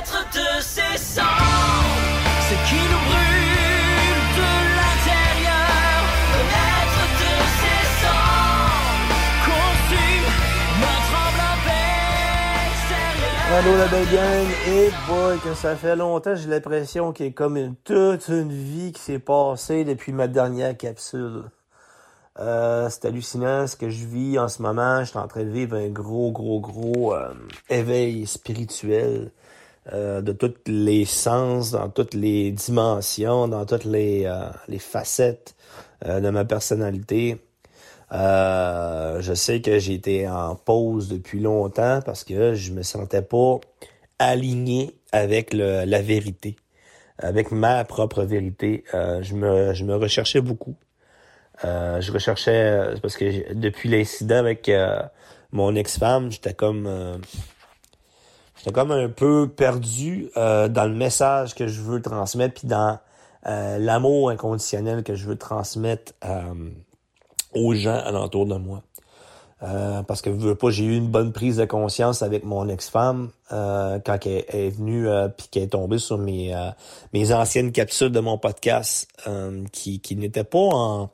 être de ces sangs, qui nous brûle de l'intérieur, de ces sangs, la belle gang, et boy, que ça fait longtemps, j'ai l'impression qu'il y a comme toute une vie qui s'est passée depuis ma dernière capsule. Euh, c'est hallucinant ce que je vis en ce moment. Je suis en train de vivre un gros, gros, gros euh, éveil spirituel euh, de tous les sens, dans toutes les dimensions, dans toutes les, euh, les facettes euh, de ma personnalité. Je sais que j'ai été en pause depuis longtemps parce que je me sentais pas aligné avec le, la vérité, avec ma propre vérité. Je me je me recherchais beaucoup. Je recherchais parce que depuis l'incident avec mon ex-femme, j'étais comme j'étais comme un peu perdu euh, dans le message que je veux transmettre puis dans euh, l'amour inconditionnel que je veux transmettre euh, aux gens alentour de moi. Euh, parce que je veux pas, j'ai eu une bonne prise de conscience avec mon ex-femme euh, quand elle, est venue puis qu'elle est tombée sur mes mes anciennes capsules de mon podcast qui qui n'étaient pas en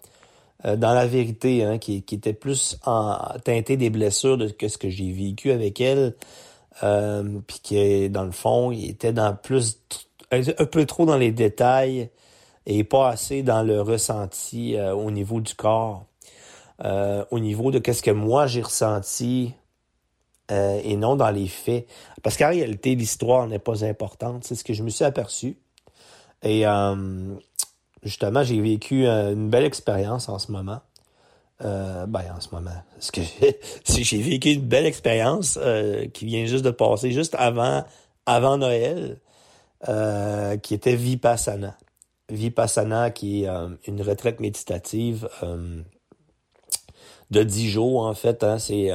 dans la vérité, hein, qui qui étaient plus en teintées des blessures de que ce que j'ai vécu avec elle, euh, puis qui dans le fond, il était dans plus un, peu trop dans les détails et pas assez dans le ressenti euh, au niveau du corps euh, au niveau de qu'est-ce que moi j'ai ressenti euh, et non dans les faits. Parce qu'en réalité, l'histoire n'est pas importante. C'est ce que je me suis aperçu. Et justement, j'ai vécu une belle expérience en ce moment. Euh, ben, en ce moment. Que j'ai vécu une belle expérience euh, qui vient juste de passer, juste avant, avant Noël, euh, qui était Vipassana. Vipassana, qui est une retraite méditative de 10 jours, en fait. Hein, c'est,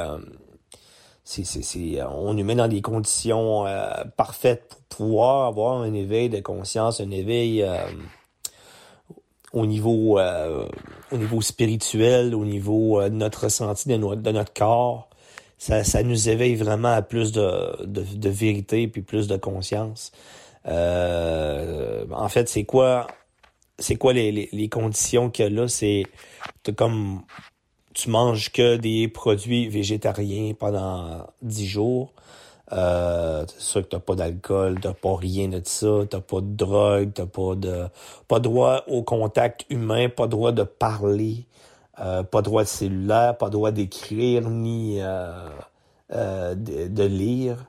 c'est, c'est, on nous met dans des conditions parfaites pour pouvoir avoir un éveil de conscience, un éveil au niveau euh, au niveau spirituel, au niveau euh, de notre ressenti de, de notre corps. Ça, ça nous éveille vraiment à plus de, de, de vérité puis plus de conscience. Euh, en fait, c'est quoi c'est quoi les, les, les conditions a là? C'est comme tu manges que des produits végétariens pendant 10 jours. Euh, c'est sûr que t'as pas d'alcool, t'as pas rien de ça, t'as pas de drogue, t'as pas de pas droit au contact humain, pas droit de parler, euh, pas droit de cellulaire, pas droit d'écrire ni euh, de, lire.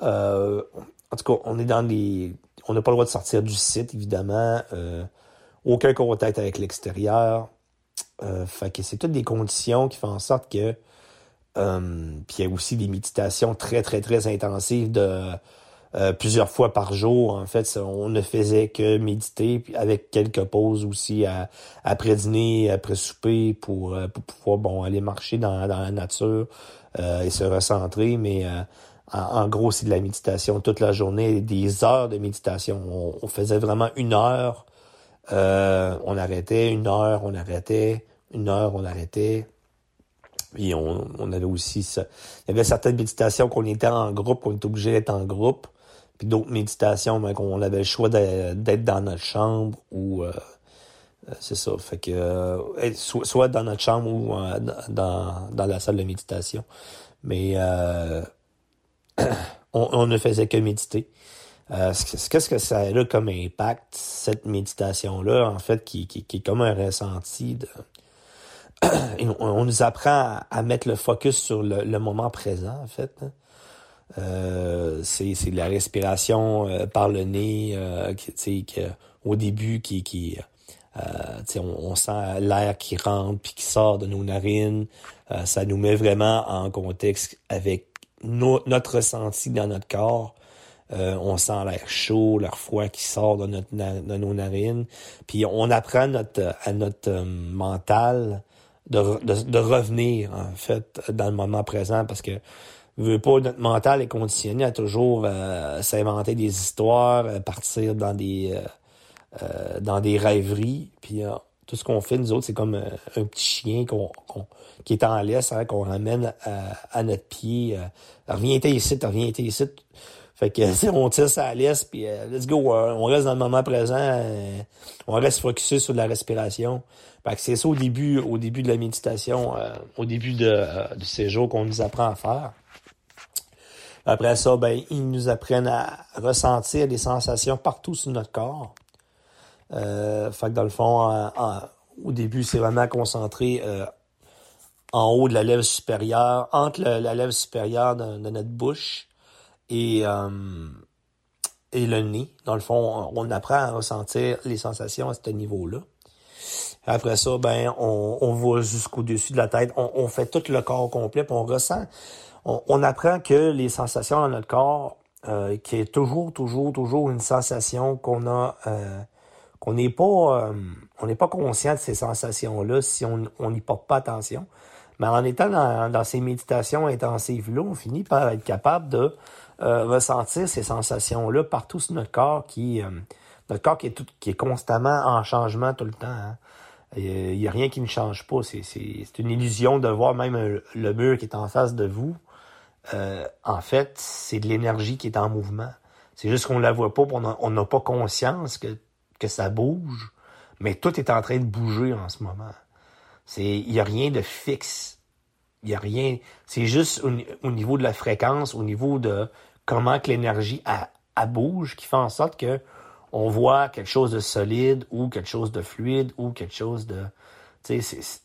En tout cas, on est dans les. On n'a pas le droit de sortir du site, évidemment. Aucun contact avec l'extérieur. Fait que c'est toutes des conditions qui font en sorte que euh, puis il y a aussi des méditations très très très intensives de euh, plusieurs fois par jour. En fait, on ne faisait que méditer puis avec quelques pauses aussi à- après dîner, après souper pour, euh, pour pouvoir bon aller marcher dans, dans la nature euh, et se recentrer. Mais euh, en, en gros, c'est de la méditation toute la journée, des heures de méditation. On, on faisait vraiment une heure. Euh, on arrêtait une heure, on arrêtait une heure, on arrêtait. Puis on, on avait aussi ça. Il y avait certaines méditations qu'on était en groupe, qu'on était obligé d'être en groupe. Puis d'autres méditations, ben, qu'on avait le choix d'être dans notre chambre ou euh, euh, c'est ça. Fait que euh, soit, dans notre chambre ou dans, dans la salle de méditation. Mais on, ne faisait que méditer. Ce que- Qu'est-ce que ça a comme impact, cette méditation-là, en fait, qui, qui, qui est comme un ressenti de, et on, nous apprend à, mettre le focus sur le, moment présent, en fait. hein. Euh, c'est la respiration euh, par le nez, euh, qui, que, au début, qui, qui euh, on, on sent l'air qui rentre puis qui sort de nos narines. Euh, ça nous met vraiment en contexte avec no- notre ressenti dans notre corps. On sent l'air chaud, l'air froid qui sort de, nos narines. Puis on apprend notre, à notre mental de, de, de revenir, en fait, dans le moment présent parce que veut pas, notre mental est conditionné à toujours euh, s'inventer des histoires, euh, partir dans des euh, euh, dans des rêveries. Puis euh, tout ce qu'on fait, nous autres, c'est comme un petit chien qu'on, qu'on- qui est en laisse, hein, qu'on ramène à, à notre pied. Reviens ici, reviens ici. Fait que on tire ça laisse, puis euh, let's go, euh, on reste dans le moment présent, euh, on reste focusé sur la respiration. Fait que c'est ça au début, au début de la méditation, au début de, du séjour qu'on nous apprend à faire. Après ça, ben, ils nous apprennent à ressentir des sensations partout sur notre corps. fait que dans le fond, au début, c'est vraiment concentré en haut de la lèvre supérieure, entre la lèvre supérieure de, notre bouche et, euh, et le nez. Dans le fond, on, apprend à ressentir les sensations à ce niveau-là. Après ça, ben, on, on va jusqu'au-dessus de la tête. On, fait tout le corps complet, puis on ressent. On, apprend que les sensations dans notre corps, euh, qui est toujours, toujours, toujours une sensation qu'on a, euh, qu'on n'est pas, on n'est pas conscient de ces sensations-là si on n'y porte pas attention. Mais en étant dans, ces méditations intensives-là, on finit par être capable de euh, ressentir ces sensations-là partout sur notre corps, qui, euh, notre corps qui est, tout, qui est constamment en changement tout le temps. Hein. Il n'y a, rien qui ne change pas. C'est, une illusion de voir même le mur qui est en face de vous. Euh, en fait, c'est de l'énergie qui est en mouvement. C'est juste qu'on ne la voit pas, on n'a pas conscience que, que ça bouge, mais tout est en train de bouger en ce moment. Il y a rien de fixe. Il y a rien. C'est juste au, niveau de la fréquence, au niveau de comment que l'énergie a, bouge, qui fait en sorte que on voit quelque chose de solide ou quelque chose de fluide ou quelque chose de, tu sais,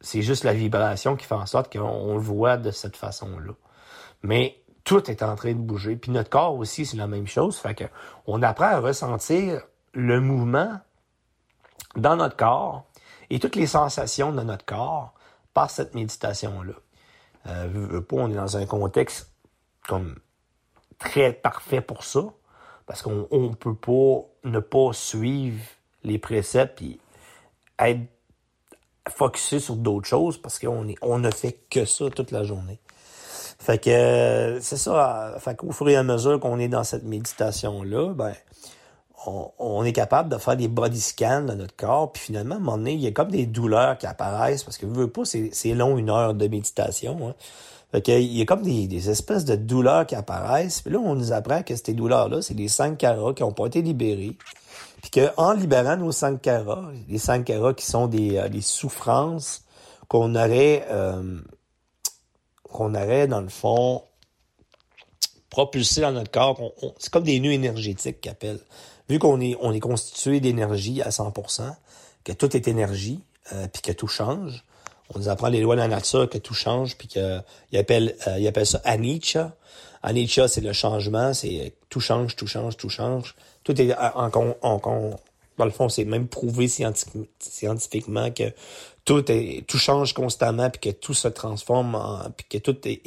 c'est juste la vibration qui fait en sorte qu'on le voit de cette façon-là. Mais tout est en train de bouger. Puis notre corps aussi, c'est la même chose. Fait que on apprend à ressentir le mouvement dans notre corps et toutes les sensations de notre corps par cette méditation-là. Euh, on est dans un contexte comme très parfait pour ça, parce qu'on ne peut pas ne pas suivre les préceptes et être focusé sur d'autres choses parce qu'on on ne fait que ça toute la journée. Fait que c'est ça. Fait qu'au fur et à mesure qu'on est dans cette méditation-là, ben on, est capable de faire des body scans de notre corps, puis finalement, à un moment donné, il y a comme des douleurs qui apparaissent, parce que, vous voulez pas, c'est long une heure de méditation. Hein. Il y a comme des, espèces de douleurs qui apparaissent, puis là, on nous apprend que ces douleurs-là, c'est des sankaras qui n'ont pas été libérés, puis qu'en libérant nos sankaras, les sankaras qui sont des, euh, des souffrances qu'on aurait, euh, qu'on aurait, dans le fond, propulsées dans notre corps, c'est comme des nœuds énergétiques qu'ils appellent. Vu qu'on est, on est constitué d'énergie à 100%, que tout est énergie, euh, puis que tout change, on nous apprend les lois de la nature, que tout change, puis qu'il appelle, euh, il appelle ça anicca. Anicca, c'est le changement, c'est euh, tout change, tout change, tout change. Tout est en, en, en dans le fond, c'est même prouvé scientifiquement que tout est, tout change constamment, puis que tout se transforme, en, puis que tout est,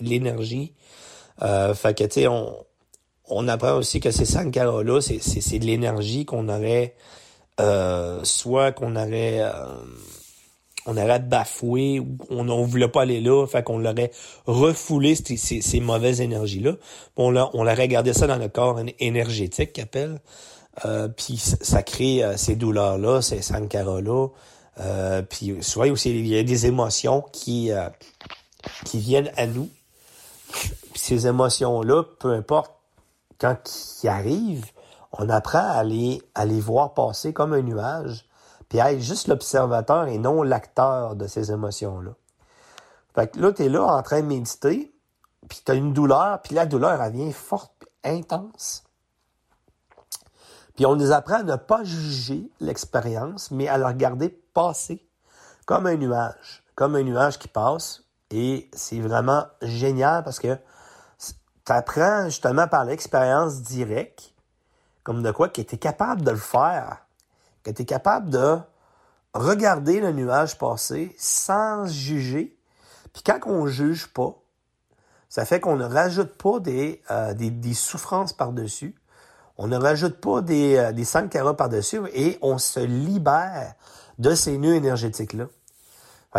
l'énergie. Euh, fait que, tu sais, on, on apprend aussi que ces sankaras-là, c'est de l'énergie qu'on aurait, euh, soit qu'on aurait, euh, on aurait bafoué, ou on ne voulait pas aller là, fait qu'on l'aurait refoulé, ces, ces, mauvaises énergies-là. On, on aurait gardé ça dans le corps énergétique, qu'appelle. Euh, puis ça crée euh, ces douleurs-là, ces sankaras-là. Euh, puis soit aussi, il y a des émotions qui, qui viennent à nous. Ces émotions-là, peu importe quand ils arrivent, on apprend à les, à les voir passer comme un nuage, puis être juste l'observateur et non l'acteur de ces émotions-là. Fait que là, tu es là en train de méditer, puis tu as une douleur, puis la douleur, elle vient forte, intense. Puis on nous apprend à ne pas juger l'expérience, mais à la regarder passer comme un nuage, comme un nuage qui passe. Et c'est vraiment génial parce que tu apprends justement par l'expérience directe, comme de quoi, que tu capable de le faire, que tu es capable de regarder le nuage passer sans juger. Puis quand on juge pas, ça fait qu'on ne rajoute pas des, euh, des, souffrances par-dessus. On ne rajoute pas des, euh, des carats par-dessus et on se libère de ces nœuds énergétiques-là.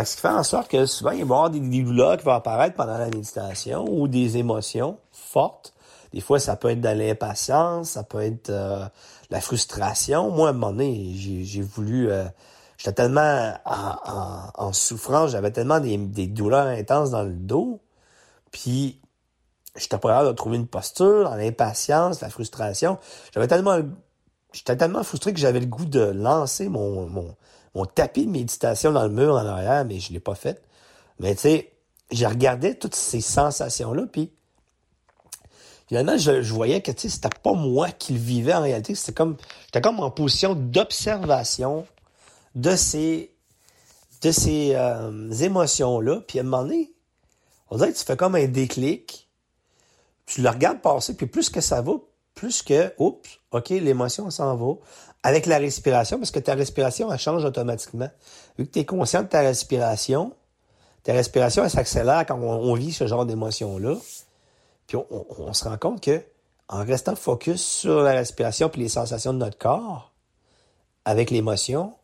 ce qui fait en sorte que souvent, il va y avoir des douleurs qui vont apparaître pendant la méditation ou des émotions forte. Des fois, ça peut être de l'impatience, ça peut être euh, la frustration. Moi, à un moment donné, j'ai voulu... Euh, j'étais tellement en, souffrance, j'avais tellement des, douleurs intenses dans le dos. Puis, j'étais pas capable de trouver une posture, dans l'impatience, la frustration. J'avais tellement, j'étais tellement frustré que j'avais le goût de lancer mon, mon, mon tapis de méditation dans le mur en arrière, mais je l'ai pas fait. Mais tu sais, j'ai regardé toutes ces sensations-là, finalement, je, je voyais que c'était pas moi qui le vivais en réalité. C'était comme, j'étais comme en position d'observation de ces, de ces euh, émotions-là. Puis à un moment donné, on dirait que tu fais comme un déclic. Tu le regardes passer, puis plus que ça va, plus que, oups, OK, l'émotion s'en va. Avec la respiration, parce que ta respiration, elle change automatiquement. Vu que tu es conscient de ta respiration, ta respiration, elle s'accélère quand on, vit ce genre d'émotion-là. Puis on, se rend compte que en restant focus sur la respiration puis les sensations de notre corps, avec l'émotion,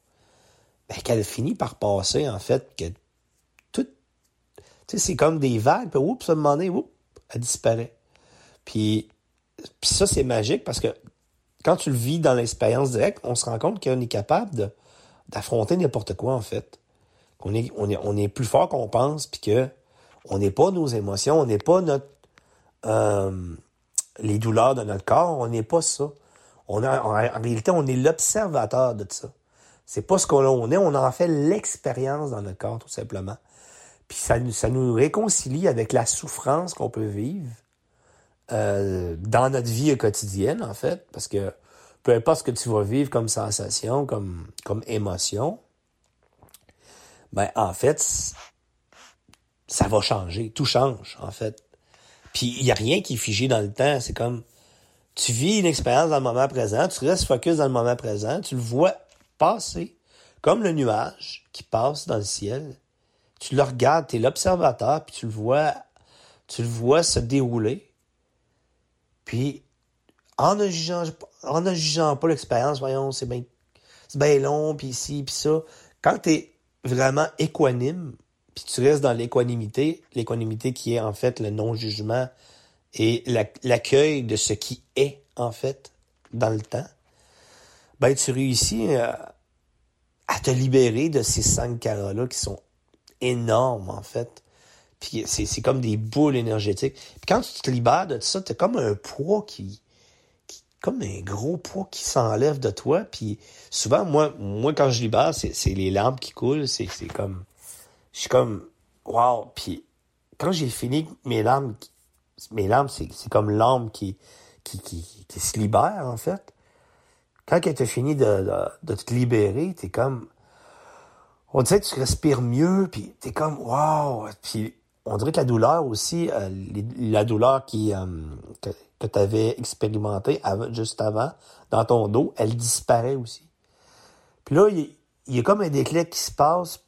ben, qu'elle finit par passer, en fait, que tout, tu sais, c'est comme des vagues, puis oups, à un moment donné, oups, elle disparaît. Puis, puis ça, c'est magique parce que quand tu le vis dans l'expérience directe, on se rend compte qu'on est capable d'affronter n'importe quoi, en fait. Qu'on est, on est, on est plus fort qu'on pense, puis que on n'est pas nos émotions, on n'est pas notre euh, les douleurs de notre corps, on n'est pas ça. On en, réalité, on est l'observateur de ça. C'est pas ce qu'on est, on en fait l'expérience dans notre corps, tout simplement. Puis ça, ça nous réconcilie avec la souffrance qu'on peut vivre euh, dans notre vie quotidienne, en fait, parce que peu importe ce que tu vas vivre comme sensation, comme, comme émotion, ben en fait, ça va changer. Tout change, en fait. Puis il n'y a rien qui est figé dans le temps. C'est comme tu vis une expérience dans le moment présent, tu restes focus dans le moment présent, tu le vois passer comme le nuage qui passe dans le ciel. Tu le regardes, tu es l'observateur, puis tu le vois, tu le vois se dérouler. Puis en ne jugeant, pas l'expérience, voyons, c'est bien, c'est bien long, puis ici, puis ça. Quand tu es vraiment équanime, puis tu restes dans l'équanimité, l'équanimité qui est en fait le non-jugement et l'accueil de ce qui est en fait dans le temps, ben tu réussis à, euh, à te libérer de ces cinq caras-là qui sont énormes en fait. Puis c'est comme des boules énergétiques. Puis quand tu te libères de ça, t'as comme un poids qui, qui, comme un gros poids qui s'enlève de toi. Puis souvent, moi, moi quand je libère, c'est les larmes qui coulent. C'est comme je suis comme, wow. Puis quand j'ai fini mes larmes, mes larmes, c'est comme l'âme qui, qui, qui, qui, se libère, en fait. Quand elle t'a fini de, de, te libérer, t'es comme, on dirait que tu respires mieux, puis t'es comme, wow. Puis on dirait que la douleur aussi, euh, la douleur qui, euh, que, que tu avais expérimentée juste avant, dans ton dos, elle disparaît aussi. Puis là, il y, y, a comme un déclic qui se passe,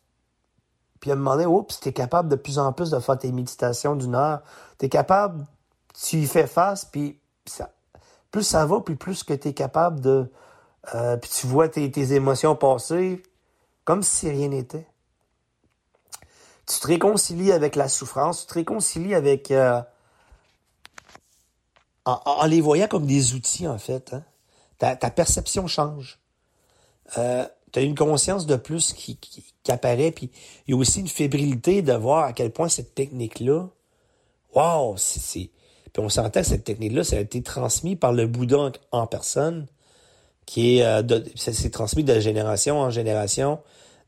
puis à un moment oups, t'es capable de plus en plus de faire tes méditations d'une heure. T'es capable, tu y fais face, puis ça, plus ça va, puis plus que t'es capable de... Euh, puis tu vois tes, tes, émotions passer comme si rien n'était. Tu te réconcilies avec la souffrance, tu te réconcilies avec... Euh, en, en, les voyant comme des outils, en fait. Hein. Ta, ta, perception change. Euh, tu as une conscience de plus qui, qui, qui, apparaît, puis il y a aussi une fébrilité de voir à quel point cette technique-là, wow, c'est... Puis on s'entend que cette technique-là, ça a été transmis par le Bouddha en, personne, qui est... Euh, ça s'est transmis de génération en génération,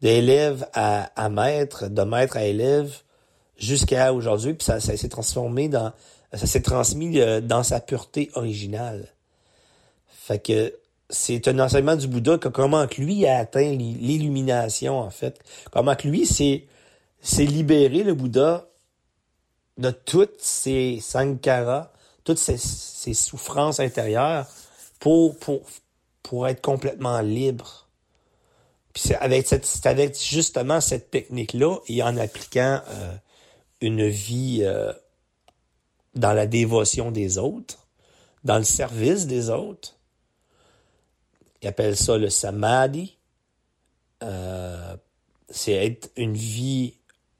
d'élève à, à maître, de maître à élève, jusqu'à aujourd'hui, puis ça, ça s'est transformé dans... Ça s'est transmis euh, dans sa pureté originale. Fait que c'est un enseignement du Bouddha que comment que lui a atteint l'illumination, en fait. Comment que lui s'est libéré, le Bouddha, de toutes ses sankaras, toutes ses, ses souffrances intérieures pour, pour, pour être complètement libre. Puis c'est avec, cette, avec justement cette technique-là et en appliquant euh, une vie euh, dans la dévotion des autres, dans le service des autres, il appelle ça le samadhi. Euh, c'est être une vie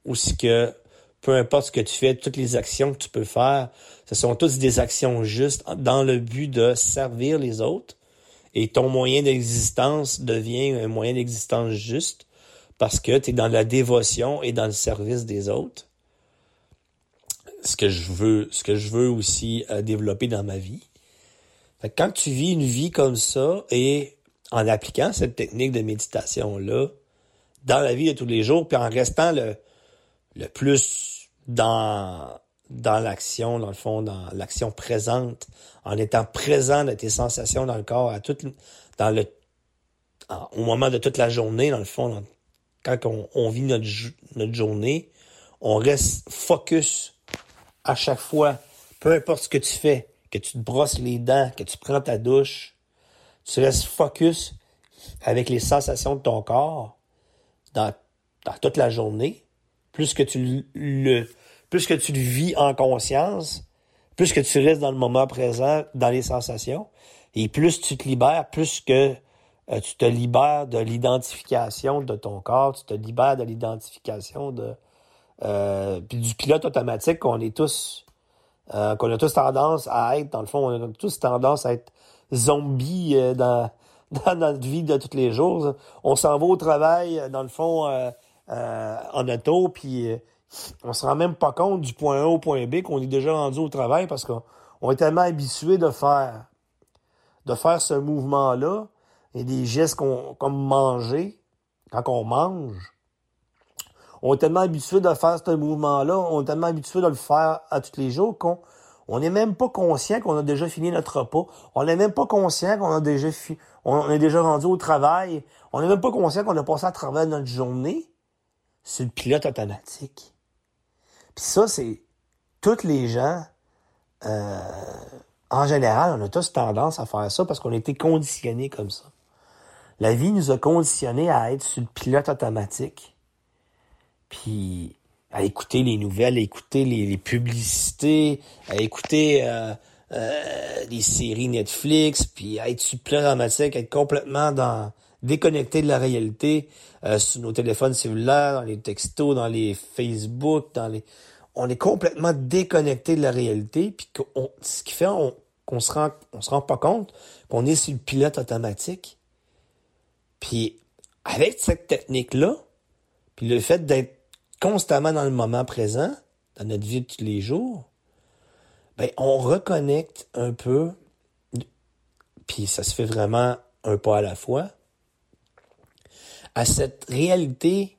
où ce que peu importe ce que tu fais, toutes les actions que tu peux faire, ce sont toutes des actions justes dans le but de servir les autres. Et ton moyen d'existence devient un moyen d'existence juste parce que tu es dans la dévotion et dans le service des autres. ce que je veux, ce que je veux aussi euh, développer dans ma vie. Quand tu vis une vie comme ça et en appliquant cette technique de méditation-là dans la vie de tous les jours, puis en restant le, le plus dans, l'action, dans le fond, dans l'action présente, en étant présent de tes sensations dans le corps, à dans le, au moment de toute la journée, dans le fond, quand on, on, vit notre, notre journée, on reste focus à chaque fois, peu importe ce que tu fais, que tu te brosses les dents, que tu prends ta douche, tu restes focus avec les sensations de ton corps dans, toute la journée, plus que tu le, plus que tu le vis en conscience, plus que tu restes dans le moment présent, dans les sensations, et plus tu te libères, plus que euh, tu te libères de l'identification de ton corps, tu te libères de l'identification de euh, du pilote automatique qu'on est tous euh, qu'on a tous tendance à être, dans le fond, on a tous tendance à être zombies euh, dans, notre vie de tous les jours. On s'en va au travail, dans le fond, euh, en auto, puis on se rend même pas compte du point A au point B qu'on est déjà rendu au travail parce qu'on est tellement habitué de faire de faire ce mouvement-là et des gestes comme manger, quand on mange, on est tellement habitué de faire ce mouvement-là, on est tellement habitué de le faire à tous les jours qu'on on n'est même pas conscient qu'on a déjà fini notre repas. On n'est même pas conscient qu'on a déjà on est déjà rendu au travail. On n'est même pas conscient qu'on a passé à travers notre journée sur le pilote automatique. Puis ça, c'est toutes les gens, euh, en général, on a tous tendance à faire ça parce qu'on a été conditionnés comme ça. La vie nous a conditionnés à être sur le pilote automatique puis à écouter les nouvelles, à écouter les, publicités, à écouter euh, euh, les séries Netflix, puis à être super dramatique, être complètement dans déconnecté de la réalité euh, sur nos téléphones cellulaires, dans les textos, dans les Facebook, dans les on est complètement déconnecté de la réalité, puis ce qui fait qu'on se rend on se rend pas compte qu'on est sur le pilote automatique. Puis avec cette technique là, puis le fait d'être constamment dans le moment présent, dans notre vie de tous les jours, ben, on reconnecte un peu, puis ça se fait vraiment un pas à la fois, à cette réalité,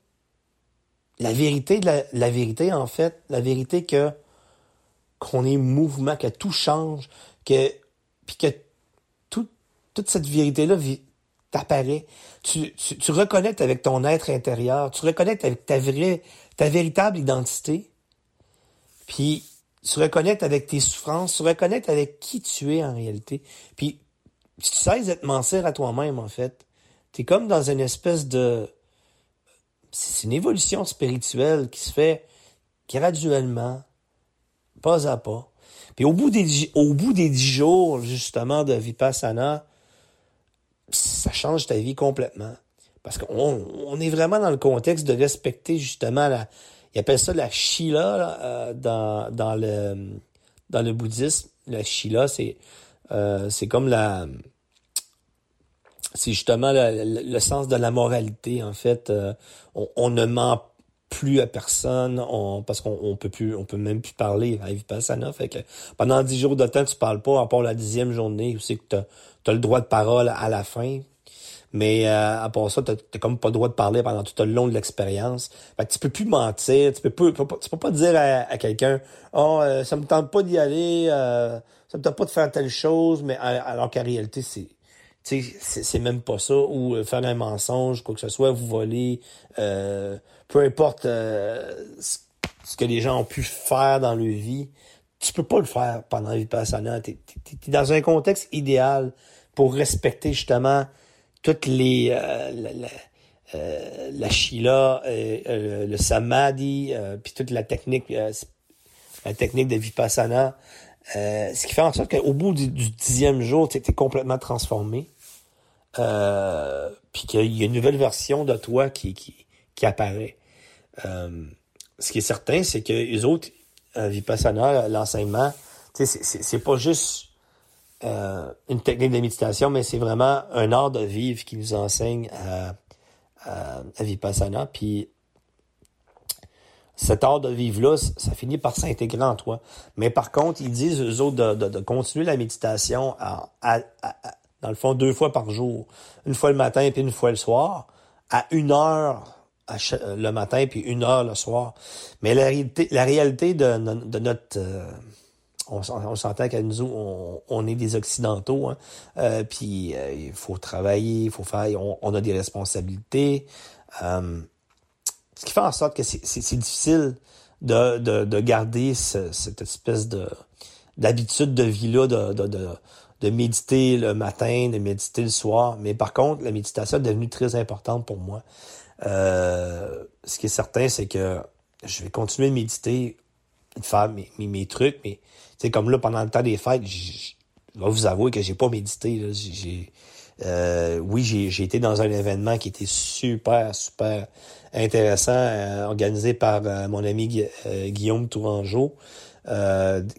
la vérité de la, vérité, en fait, la vérité que qu'on est mouvement, que tout change, que puis que tout, toute cette vérité-là t'apparaît. Tu, tu, tu reconnectes avec ton être intérieur, tu reconnectes avec ta vraie ta véritable identité, puis tu reconnectes avec tes souffrances, tu reconnectes avec qui tu es en réalité. Puis tu cesses de te à toi-même, en fait. Tu es comme dans une espèce de... C'est une évolution spirituelle qui se fait graduellement, pas à pas. Puis au bout des, au bout des dix jours, justement, de Vipassana, ça change ta vie complètement. Parce qu'on on est vraiment dans le contexte de respecter justement la. Ils appellent ça la Shila euh, dans, dans, le, dans le bouddhisme. La Shila, c'est euh, comme la. C'est justement le, sens de la moralité, en fait. Euh, on, on, ne ment plus à personne, on, parce qu'on on peut plus, on peut même plus parler à Vipassana. Fait que pendant dix jours de temps, tu parles pas, à part la dixième journée où c'est que tu as, le droit de parole à la fin. Mais euh, à part ça, t'as comme pas le droit de parler pendant tout le long de l'expérience. Fait que tu peux plus mentir, tu peux pas, tu peux pas dire à, quelqu'un Oh, euh, ça me tente pas d'y aller, euh, ça me tente pas de faire telle chose, mais alors qu'en réalité, c'est. C'est même pas ça, ou euh, faire un mensonge, quoi que ce soit, vous voler, peu importe ce que les gens ont pu faire dans leur vie, tu peux pas le faire pendant la vie personnelle. T'es es, dans un contexte idéal pour respecter justement toutes les euh, la, la, euh, la Shila, euh, le Samadhi, puis toute la technique la technique de Vipassana, ce qui fait en sorte qu'au bout du, dixième jour, tu es complètement transformé. puis qu'il y a une nouvelle version de toi qui, qui, qui apparaît. ce qui est certain, c'est que les autres, Vipassana, l'enseignement, c'est pas juste euh, une technique de méditation, mais c'est vraiment un art de vivre qui nous enseigne à, à, Vipassana. Puis cet art de vivre-là, ça finit par s'intégrer en toi. Mais par contre, ils disent, eux autres, de, de, continuer la méditation à, à, dans le fond, deux fois par jour. Une fois le matin et puis une fois le soir, à une heure le matin puis une heure le soir. Mais la réalité, la réalité de, de notre... Euh, on, on s'entend qu'à nous, on, est des Occidentaux, hein, euh, puis euh, il faut travailler, il faut faire, on, a des responsabilités. Euh, ce qui fait en sorte que c'est difficile de, de, de garder ce, cette espèce de d'habitude de vie-là, de, méditer le matin, de méditer le soir. Mais par contre, la méditation est devenue très importante pour moi. Ce qui est certain, c'est que je vais continuer de méditer, de faire mes trucs, mais c'est comme là, pendant le temps des fêtes, je vais vous avouer que j'ai pas médité. J'ai, euh, oui, j'ai été dans un événement qui était super, super intéressant, euh, organisé par euh, mon ami Guillaume Tourangeau,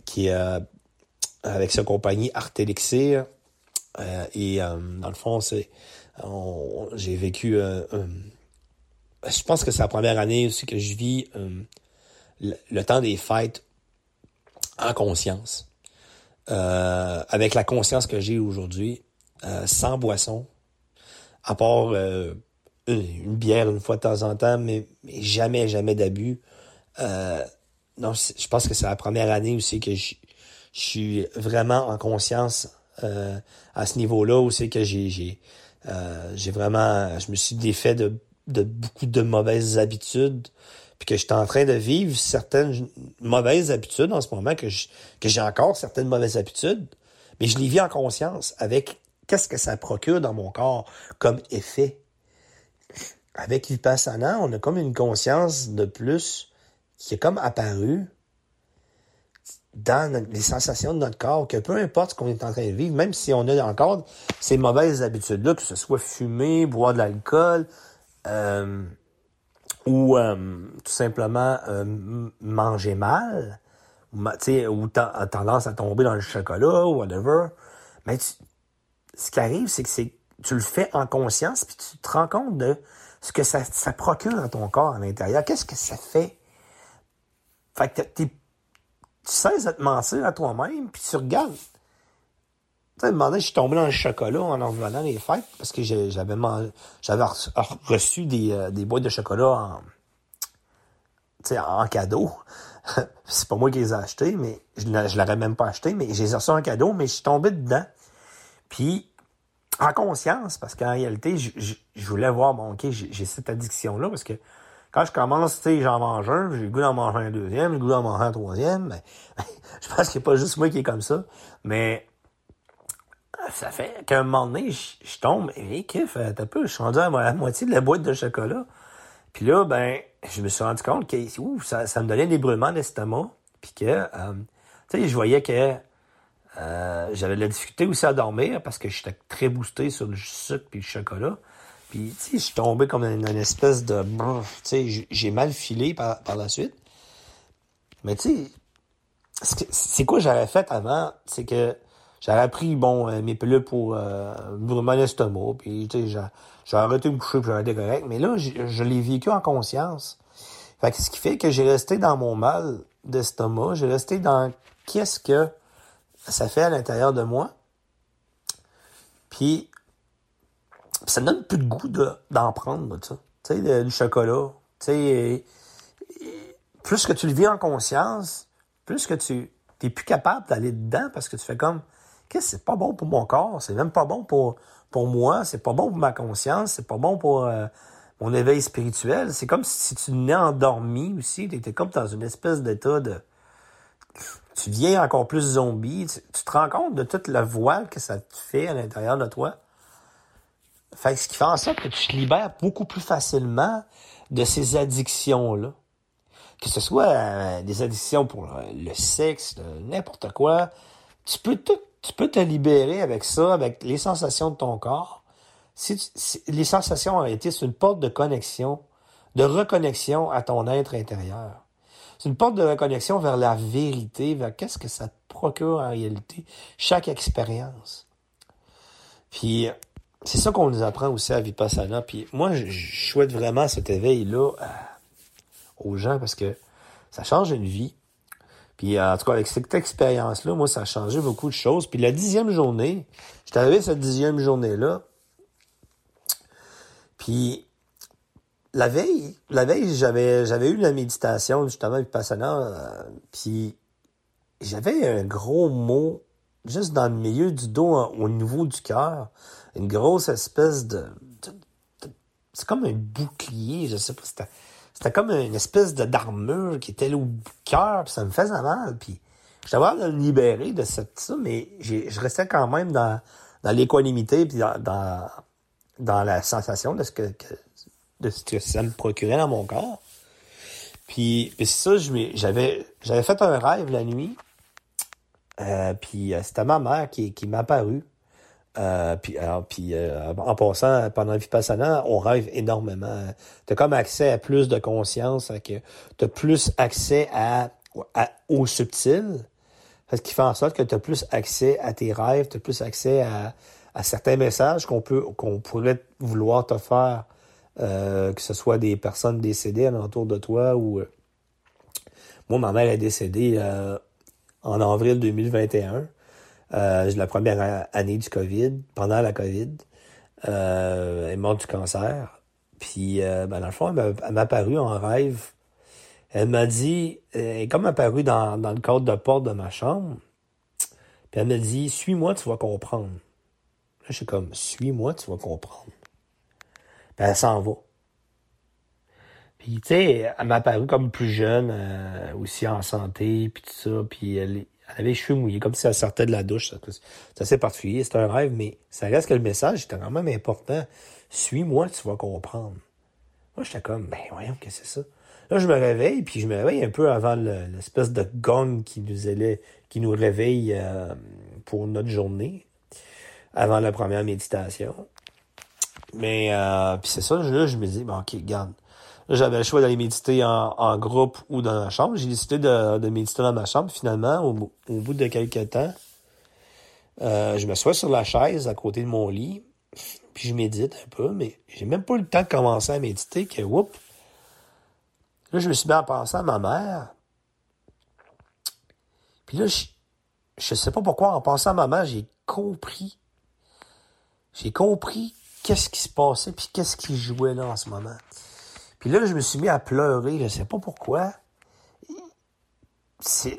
qui avec sa compagnie Art Elixir. et dans le fond, c'est j'ai vécu je pense que c'est la première année aussi que je vis le, temps des fêtes en conscience. avec la conscience que j'ai aujourd'hui, sans boisson, à part une bière une fois de temps en temps, mais, mais jamais, jamais d'abus. Euh, non, je pense que c'est la première année aussi que je, suis vraiment en conscience euh, à ce niveau-là où c'est que j'ai j'ai euh, j'ai vraiment je me suis défait de, de beaucoup de mauvaises habitudes puis que j'étais en train de vivre certaines mauvaises habitudes en ce moment que je, que j'ai encore certaines mauvaises habitudes mais je les vis en conscience avec qu'est-ce que ça procure dans mon corps comme effet. Avec Vipassana, on a comme une conscience de plus qui est comme apparue dans les sensations de notre corps, que peu importe ce qu'on est en train de vivre, même si on a encore ces mauvaises habitudes-là, que ce soit fumer, boire de l'alcool, euh, ou euh, tout simplement euh, manger mal, ou, ou tendance à tomber dans le chocolat, ou whatever. Mais ce qui arrive, c'est que tu le fais en conscience, puis tu te rends compte de ce que ça, ça procure à ton corps à l'intérieur. Qu'est-ce que ça fait? Fait que tu sais à te mentir à toi-même, puis tu regardes. Tu sais, je suis tombé dans le chocolat en en revenant les fêtes, parce que j'avais j'avais reçu des, euh, des boîtes de chocolat en, en cadeau. c'est pas moi qui les ai achetés, mais je ne l'aurais même pas acheté, mais je les ai reçus en cadeau, mais je suis tombé dedans. Puis en conscience, parce qu'en réalité, je, voulais voir, bon, ok, j'ai cette addiction-là, parce que quand je commence, tu sais, j'en mange un, j'ai le goût d'en manger un deuxième, j'ai le goût d'en manger un troisième, mais je pense n'y a pas juste moi qui est comme ça, mais ça fait qu'à un moment donné, je, tombe, et hey, kiff, t'as peu, je suis rendu à la moitié de la boîte de chocolat, puis là, ben, je me suis rendu compte que ça, ça me donnait des brûlements d'estomac, puis que, euh, tu sais, je voyais que euh, j'avais de la difficulté aussi à dormir parce que j'étais très boosté sur le sucre puis le chocolat. Puis, tu sais, je suis tombé comme une, une espèce de... Tu sais, j'ai mal filé par, par la suite. Mais tu sais, c'est quoi j'avais fait avant? C'est que j'avais pris, bon, euh, mes pilules pour euh, mon estomac, puis tu sais, j'ai arrêté de me coucher, puis j'aurais été correct. Mais là, je l'ai vécu en conscience. Fait que ce qui fait que j'ai resté dans mon mal d'estomac, j'ai resté dans qu'est-ce que ça fait à l'intérieur de moi. Puis, ça donne plus de goût d'en prendre, tu sais, du chocolat. Tu sais, plus que tu le vis en conscience, plus que tu t'es plus capable d'aller dedans parce que tu fais comme, qu'est-ce c'est pas bon pour mon corps, c'est même pas bon pour, pour moi, c'est pas bon pour ma conscience, c'est pas bon pour euh, mon éveil spirituel. C'est comme si tu n'es endormi aussi, tu étais comme dans une espèce d'état de tu viens encore plus zombie. Tu, te rends compte de toute la voile que ça te fait à l'intérieur de toi. Fait que ce qui fait en sorte que tu te libères beaucoup plus facilement de ces addictions-là. Que ce soit euh, des addictions pour le, sexe, n'importe quoi. Tu peux, tout, tu peux te libérer avec ça, avec les sensations de ton corps. Si, les sensations ont été sur une porte de connexion, de reconnexion à ton être intérieur. C'est une porte de reconnexion vers la vérité, vers qu'est-ce que ça te procure en réalité, chaque expérience. Puis, c'est ça qu'on nous apprend aussi à Vipassana. Puis, moi, je, souhaite vraiment cet éveil-là euh, aux gens parce que Ça change une vie. Puis en tout cas, avec cette expérience-là, moi, ça a changé beaucoup de choses. Puis la dixième journée, j'étais arrivé cette dixième journée-là. Puis la veille, la veille, j'avais, j'avais eu la méditation justement avec Passana, euh, puis j'avais un gros mot juste dans le milieu du dos, au niveau du cœur, une grosse espèce de, c'est comme un bouclier, je sais pas, c'était, comme une espèce de d'armure qui était là au cœur, puis ça me faisait mal, puis j'étais vraiment de le libérer de cette, ça, mais je restais quand même dans, dans l'équanimité, puis dans, dans, dans, la sensation de ce que, que de ce que ça me procurait dans mon corps. Puis, puis ça, j'avais j'avais fait un rêve la nuit. Euh, puis euh, c'était ma mère qui, qui m'a apparu. Euh, puis alors, puis euh, en passant, pendant Vipassana, on rêve énormément. Tu as comme accès à plus de conscience, tu as plus accès à, au subtil. Ce qui fait en sorte que tu as plus accès à tes rêves, tu as plus accès à, à certains messages qu'on peut qu'on pourrait vouloir te faire euh, que ce soit des personnes décédées alentour de toi ou... Euh, moi, ma mère est décédée euh, en avril 2021. Euh, la première année du COVID, pendant la COVID. elle est morte du cancer. Puis, ben, dans le fond, elle m'a apparu en rêve. Elle m'a dit, elle est comme apparue dans, dans le cadre de porte de ma chambre. Puis elle m'a dit, suis-moi, tu vas comprendre. Là, je suis comme, suis-moi, tu vas comprendre. Puis elle s'en va. Puis, tu sais, elle m'a apparu comme plus jeune, euh, aussi en santé, puis tout ça. Puis elle, elle, avait les cheveux mouillés, comme si elle sortait de la douche. C'est assez particulier, c'est un rêve, mais ça reste que le message était quand même important. Suis-moi, tu vas comprendre. Moi, j'étais comme, ben voyons, que c'est ça? Là, je me réveille, puis je me réveille un peu avant l'espèce de gong qui nous allait, qui nous réveille euh, pour notre journée, avant la première méditation. Mais euh, puis c'est ça, là, je me dis, bon, ok, garde. J'avais le choix d'aller méditer en, en, groupe ou dans ma chambre. J'ai décidé de, de, méditer dans ma chambre. Finalement, au, bout de quelques temps, euh, je me sur la chaise à côté de mon lit. Puis je médite un peu, mais j'ai même pas eu le temps de commencer à méditer que, whoop, là, je me suis mis à penser à ma mère. Puis là, je, je sais pas pourquoi, en pensant à ma mère, j'ai compris. J'ai compris qu'est-ce qui se passait, puis qu'est-ce qui jouait là en ce moment. Puis là, je me suis mis à pleurer, je sais pas pourquoi.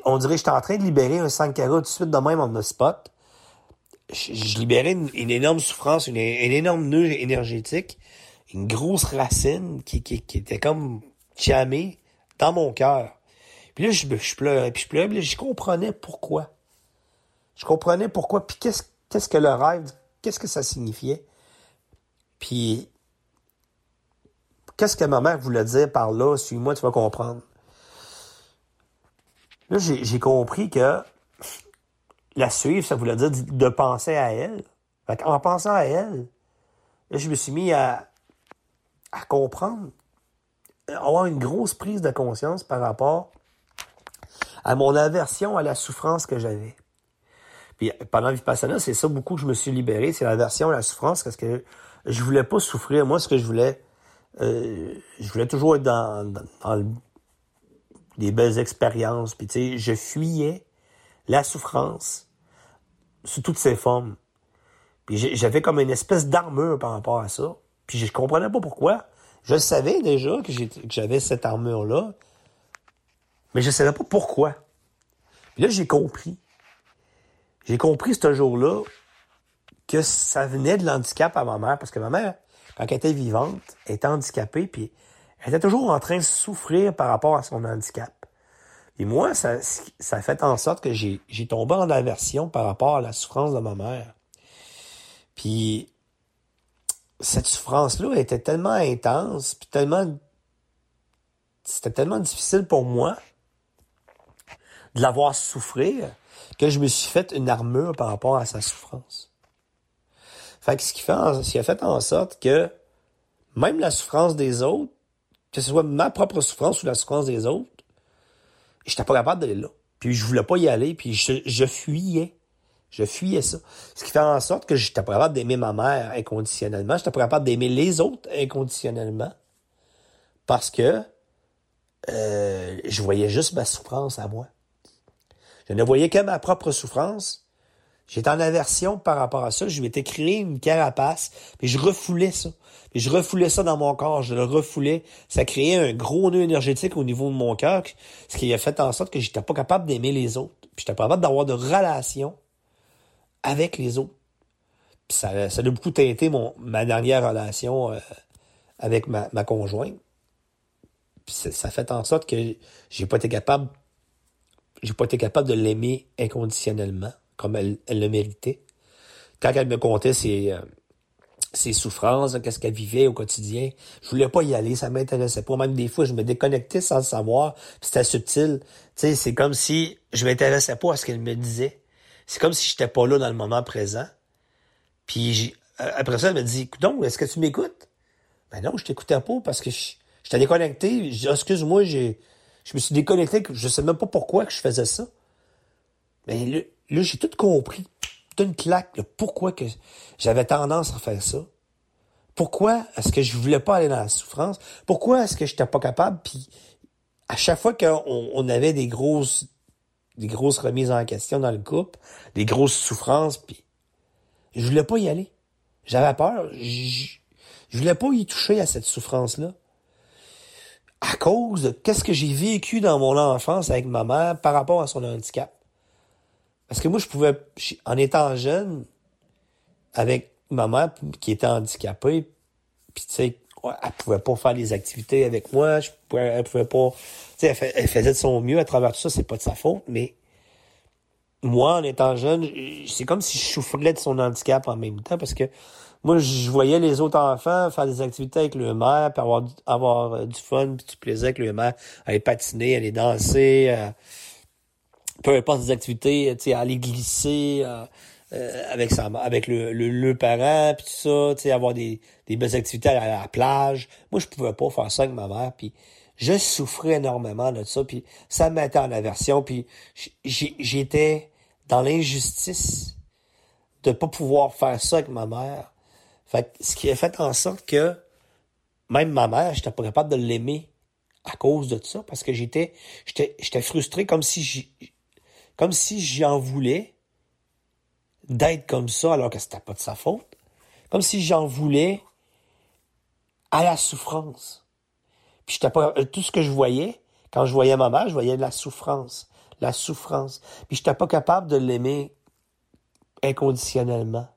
On dirait que j'étais en train de libérer un Sankara tout de suite de même en spot. Je, libérais une, énorme souffrance, une, énorme nœud énergétique, une grosse racine qui, était comme chamée dans mon cœur. Puis là, je, pleurais, puis je pleurais, puis je comprenais pourquoi. Je comprenais pourquoi, puis qu'est-ce, qu'est-ce que le rêve, qu'est-ce que ça signifiait. Puis, qu'est-ce que ma mère voulait dire par là? Suis-moi, tu vas comprendre. Là, j'ai compris que la suivre, ça voulait dire de penser à elle. en pensant à elle, là, je me suis mis à, à comprendre, avoir une grosse prise de conscience par rapport à mon aversion à la souffrance que j'avais. Puis pendant Vipassana, c'est ça beaucoup que je me suis libéré, c'est l'aversion à la souffrance, parce que je voulais pas souffrir. Moi, ce que je voulais, euh, je voulais toujours être dans, dans, des belles expériences. Puis, tu sais, je fuyais la souffrance sous toutes ses formes. Puis j'avais comme une espèce d'armure par rapport à ça. Puis je comprenais pas pourquoi. Je savais déjà que j'avais cette armure-là, mais je savais pas pourquoi. Puis là, j'ai compris. J'ai compris ce jour-là que ça venait de l'handicap à ma mère, parce que ma mère, quand elle était vivante, était handicapée, puis elle était toujours en train de souffrir par rapport à son handicap. Et moi, ça, ça a fait en sorte que j'ai, j'ai tombé en aversion par rapport à la souffrance de ma mère. Puis cette souffrance-là était tellement intense, puis tellement c'était tellement difficile pour moi de la voir souffrir que je me suis fait une armure par rapport à sa souffrance. Fait que ce qui, fait ce qui a fait en sorte que même la souffrance des autres, que ce soit ma propre souffrance ou la souffrance des autres, j'étais pas capable d'aller là. Puis je voulais pas y aller, puis je, je fuyais. Je fuyais ça. Ce qui fait en sorte que j'étais pas capable d'aimer ma mère inconditionnellement. J'étais pas capable d'aimer les autres inconditionnellement. Parce que euh, je voyais juste ma souffrance à moi. Je ne voyais que ma propre souffrance. J'étais en aversion par rapport à ça. Je m'étais créé une carapace, mais je refoulais ça. Puis je refoulais ça dans mon corps, je le refoulais. Ça créait un gros nœud énergétique au niveau de mon cœur, ce qui a fait en sorte que j'étais pas capable d'aimer les autres. Puis j'étais pas capable d'avoir de relation avec les autres. Puis ça, ça a beaucoup teinté mon, ma dernière relation euh, avec ma, ma conjointe. Ça, ça fait en sorte que j'ai pas été capable j'ai pas été capable de l'aimer inconditionnellement, comme elle, elle le méritait. Quand elle me contait ses, euh, ses souffrances, qu'est-ce qu'elle vivait au quotidien, je voulais pas y aller, ça m'intéressait pas. Même des fois, je me déconnectais sans le savoir, c'était subtil. Tu sais, c'est comme si je m'intéressais pas à ce qu'elle me disait. C'est comme si j'étais pas là dans le moment présent. Puis euh, après ça, elle me dit, donc, est-ce que tu m'écoutes? Ben non, je t'écoutais pas parce que je, j'étais déconnecté. Excuse-moi, j'ai, je me suis déconnecté, je sais même pas pourquoi que je faisais ça. Mais là, j'ai tout compris. D'une claque, là, pourquoi que j'avais tendance à faire ça. Pourquoi est-ce que je voulais pas aller dans la souffrance? Pourquoi est-ce que j'étais pas capable? Puis à chaque fois qu'on on avait des grosses des grosses remises en question dans le couple, des grosses souffrances, puis je voulais pas y aller. J'avais peur. Je, je voulais pas y toucher à cette souffrance-là à cause de qu'est-ce que j'ai vécu dans mon enfance avec ma mère par rapport à son handicap. Parce que moi, je pouvais, en étant jeune, avec ma mère qui était handicapée, puis tu sais, elle pouvait pas faire les activités avec moi, je pouvais, elle pouvait pas, tu sais, elle, faisait de son mieux à travers tout ça, c'est pas de sa faute, mais moi, en étant jeune, c'est comme si je souffrais de son handicap en même temps, parce que moi, je voyais les autres enfants faire des activités avec le mère, puis avoir, avoir euh, du fun, puis du plaisir avec le mère, aller patiner, aller danser, euh, peu importe des activités, tu sais, aller glisser euh, euh, avec sa avec le, le, le parent, puis tout ça, tu avoir des, des belles activités à la, plage. Moi, je pouvais pas faire ça avec ma mère, puis je souffrais énormément de ça, puis ça me mettait en aversion, puis j'étais dans l'injustice de pas pouvoir faire ça avec ma mère fait ce qui a fait en sorte que même ma mère, j'étais pas capable de l'aimer à cause de ça, parce que j'étais, j'étais, j'étais frustré comme si comme si j'en voulais d'être comme ça alors que c'était pas de sa faute. Comme si j'en voulais à la souffrance. Puis j'étais pas, tout ce que je voyais, quand je voyais ma mère, je voyais de la souffrance. La souffrance. Puis j'étais pas capable de l'aimer inconditionnellement.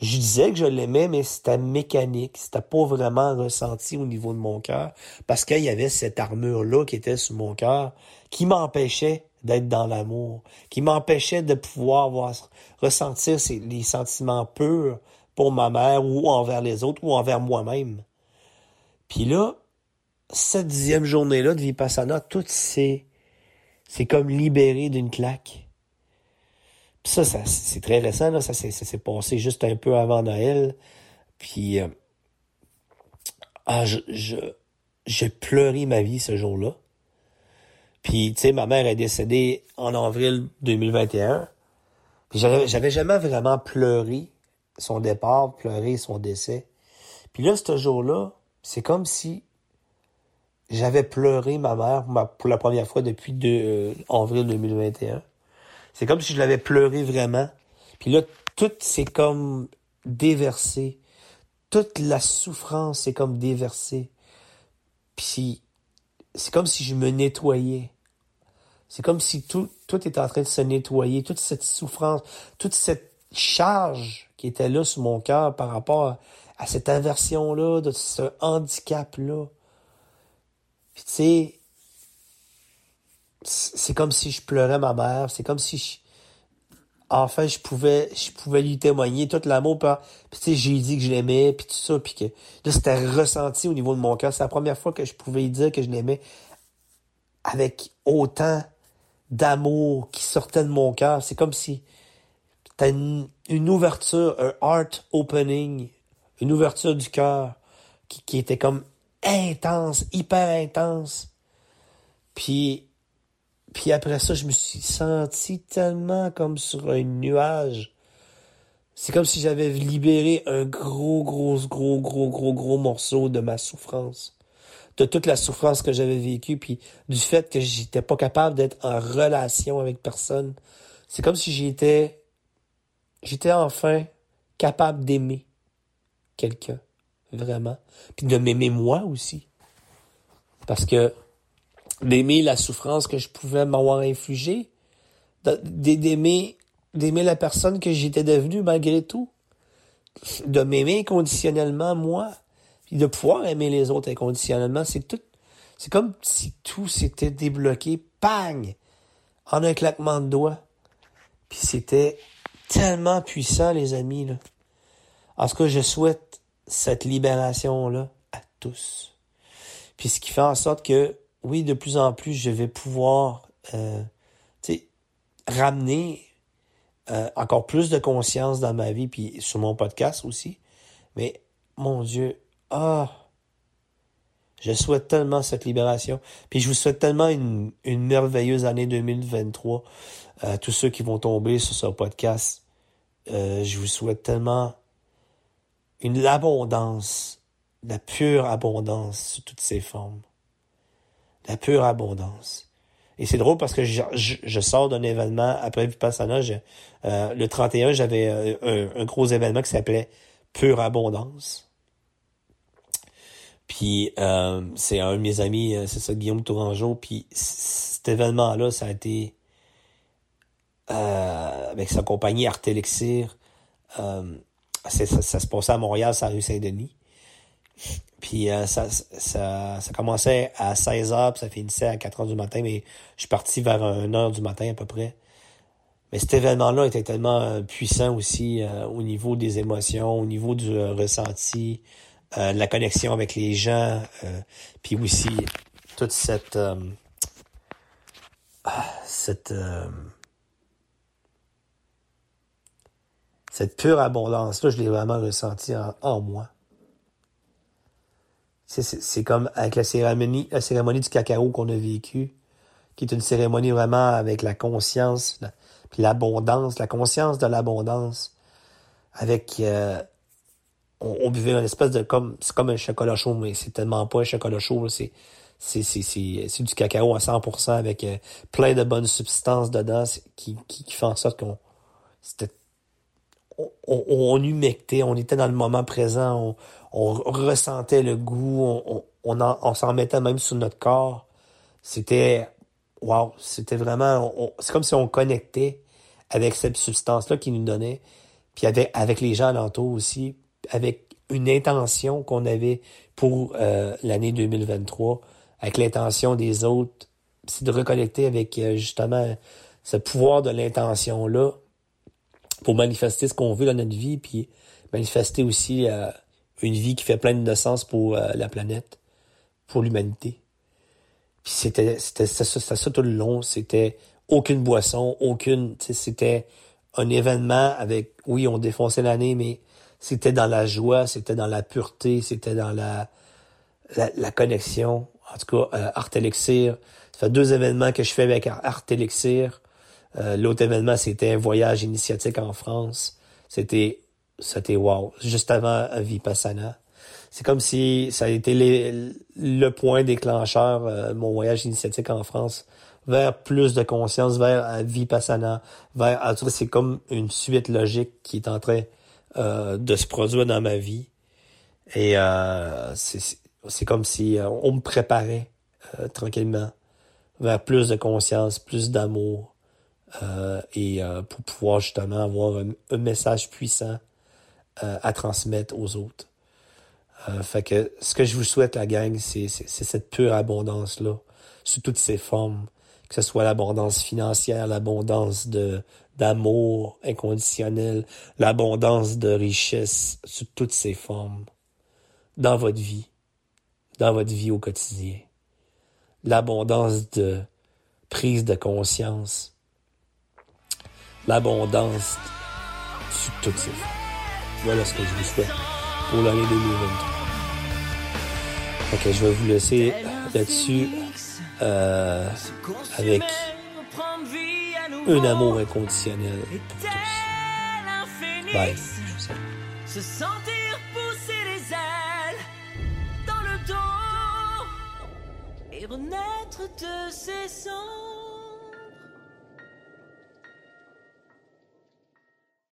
Je disais que je l'aimais, mais c'était mécanique. C'était pas vraiment ressenti au niveau de mon cœur. Parce qu'il y avait cette armure-là qui était sur mon cœur, qui m'empêchait d'être dans l'amour, qui m'empêchait de pouvoir voir, ressentir ces, les sentiments purs pour ma mère ou envers les autres ou envers moi-même. Puis là, cette dixième journée-là de Vipassana, tout s'est, c'est comme libéré d'une claque ça, ça c'est très récent, là. Ça, s'est passé juste un peu avant Noël. Puis, euh, ah, je, je, j'ai pleuré ma vie ce jour-là. Puis, tu sais, ma mère est décédée en avril 2021. Puis, j'avais, jamais vraiment pleuré son départ, pleuré son décès. Puis là, ce jour-là, c'est comme si j'avais pleuré ma mère pour la première fois depuis de, euh, avril 2021. C'est comme si je l'avais pleuré vraiment. Puis là, tout c'est comme déversé. Toute la souffrance c'est comme déversée. Puis c'est comme si je me nettoyais. C'est comme si tout, tout était en train de se nettoyer. Toute cette souffrance, toute cette charge qui était là sur mon cœur par rapport à, cette aversion-là, de ce handicap-là. Puis tu sais, c'est comme si je pleurais ma mère, c'est comme si je, enfin je pouvais je pouvais lui témoigner tout l'amour puis tu sais j'ai dit que je l'aimais puis tout ça puis que là c'était ressenti au niveau de mon cœur, c'est la première fois que je pouvais lui dire que je l'aimais avec autant d'amour qui sortait de mon cœur, c'est comme si c'était une, une, ouverture, un heart opening, une ouverture du cœur qui, qui était comme intense, hyper intense. Puis puis après ça, je me suis senti tellement comme sur un nuage. C'est comme si j'avais libéré un gros, gros, gros, gros, gros, gros morceau de ma souffrance, de toute la souffrance que j'avais vécue, puis du fait que j'étais pas capable d'être en relation avec personne. C'est comme si j'étais, j'étais enfin capable d'aimer quelqu'un, vraiment. Puis de m'aimer moi aussi. Parce que d'aimer la souffrance que je pouvais m'avoir infligée, d'aimer, d'aimer la personne que j'étais devenue malgré tout, de m'aimer inconditionnellement moi, de pouvoir aimer les autres inconditionnellement, c'est tout, c'est comme si tout s'était débloqué, pang, en un claquement de doigts. Puis c'était tellement puissant, les amis, là. En tout cas, je souhaite cette libération-là à tous. Puis ce qui fait en sorte que, oui, de plus en plus, je vais pouvoir euh, ramener euh, encore plus de conscience dans ma vie, puis sur mon podcast aussi. Mais, mon Dieu, ah, je souhaite tellement cette libération. Puis je vous souhaite tellement une, merveilleuse année 2023. Euh, tous ceux qui vont tomber sur ce podcast, euh, je vous souhaite tellement une abondance la pure abondance sous toutes ses formes. La pure abondance. Et c'est drôle parce que je, sors d'un événement après Vipassana. euh, le 31, j'avais euh, un, gros événement qui s'appelait Pure Abondance. Puis euh, c'est un de mes amis, euh, c'est ça, Guillaume Tourangeau. Puis cet événement-là, ça a été avec sa compagnie Art Elixir. ça, ça, se passait à Montréal, sur la rue Saint-Denis. Puis euh, ça, ça, ça commençait à 16 h puis ça finissait à 4 h du matin, mais je suis parti vers 1 h du matin à peu près. Mais cet événement-là était tellement euh, puissant aussi euh, au niveau des émotions, au niveau du ressenti, la connexion avec les gens, puis aussi toute cette ah, cette cette pure abondance-là, je l'ai vraiment ressenti en moi. C'est comme avec la cérémonie, la cérémonie du cacao qu'on a vécu, qui est une cérémonie vraiment avec la conscience, puis l'abondance, la conscience de l'abondance, avec euh, on, buvait une espèce de comme c'est comme un chocolat chaud, mais c'est tellement pas un chocolat chaud, c'est c'est du cacao à 100% avec euh, plein de bonnes substances dedans qui, qui, qui fait en sorte qu'on c'était on, on, humectait, on était dans le moment présent, on, ressentait le goût, on, s'en mettait même sur notre corps. C'était, wow, c'était vraiment, c'est comme si on connectait avec cette substance-là qui nous donnait, puis avec, avec les gens alentours aussi, avec une intention qu'on avait pour euh, l'année 2023, avec l'intention des autres, c'est de reconnecter avec euh, justement ce pouvoir de l'intention-là pour manifester ce qu'on veut dans notre vie, puis manifester aussi euh, une vie qui fait plein de sens pour la planète, pour l'humanité. Puis c'était c'était ça, ça, ça, tout le long, c'était aucune boisson, aucune, c'était un événement avec, oui, on défonçait l'année, mais c'était dans la joie, c'était dans la pureté, c'était dans la, la, connexion. En tout cas, euh, Art Elixir, ça fait deux événements que je fais avec Art Elixir. Euh, L'autre événement, c'était un voyage initiatique en France. C'était c'était wow. Juste avant Vipassana. C'est comme si ça a été le point déclencheur, euh, mon voyage initiatique en France, vers plus de conscience, vers Vipassana, vers, c'est comme une suite logique qui est en train euh, de se produire dans ma vie. Et euh, c'est comme si on me préparait tranquillement vers plus de conscience, plus d'amour, et pour pouvoir justement avoir un message puissant euh, à transmettre aux autres. Euh, fait que ce que je vous souhaite, la gang, c'est cette pure abondance-là, sous toutes ses formes, que ce soit l'abondance financière, l'abondance de d'amour inconditionnel, l'abondance de richesse, sous toutes ses formes, dans votre vie, dans votre vie au quotidien. L'abondance de prise de conscience, l'abondance sous toutes ses formes. Voilà ce que je vous souhaite pour l'année 2023. Ok, je vais vous laisser là-dessus euh, avec un amour inconditionnel pour tous. Bye. Je vous salue. et renaître de ses cendres.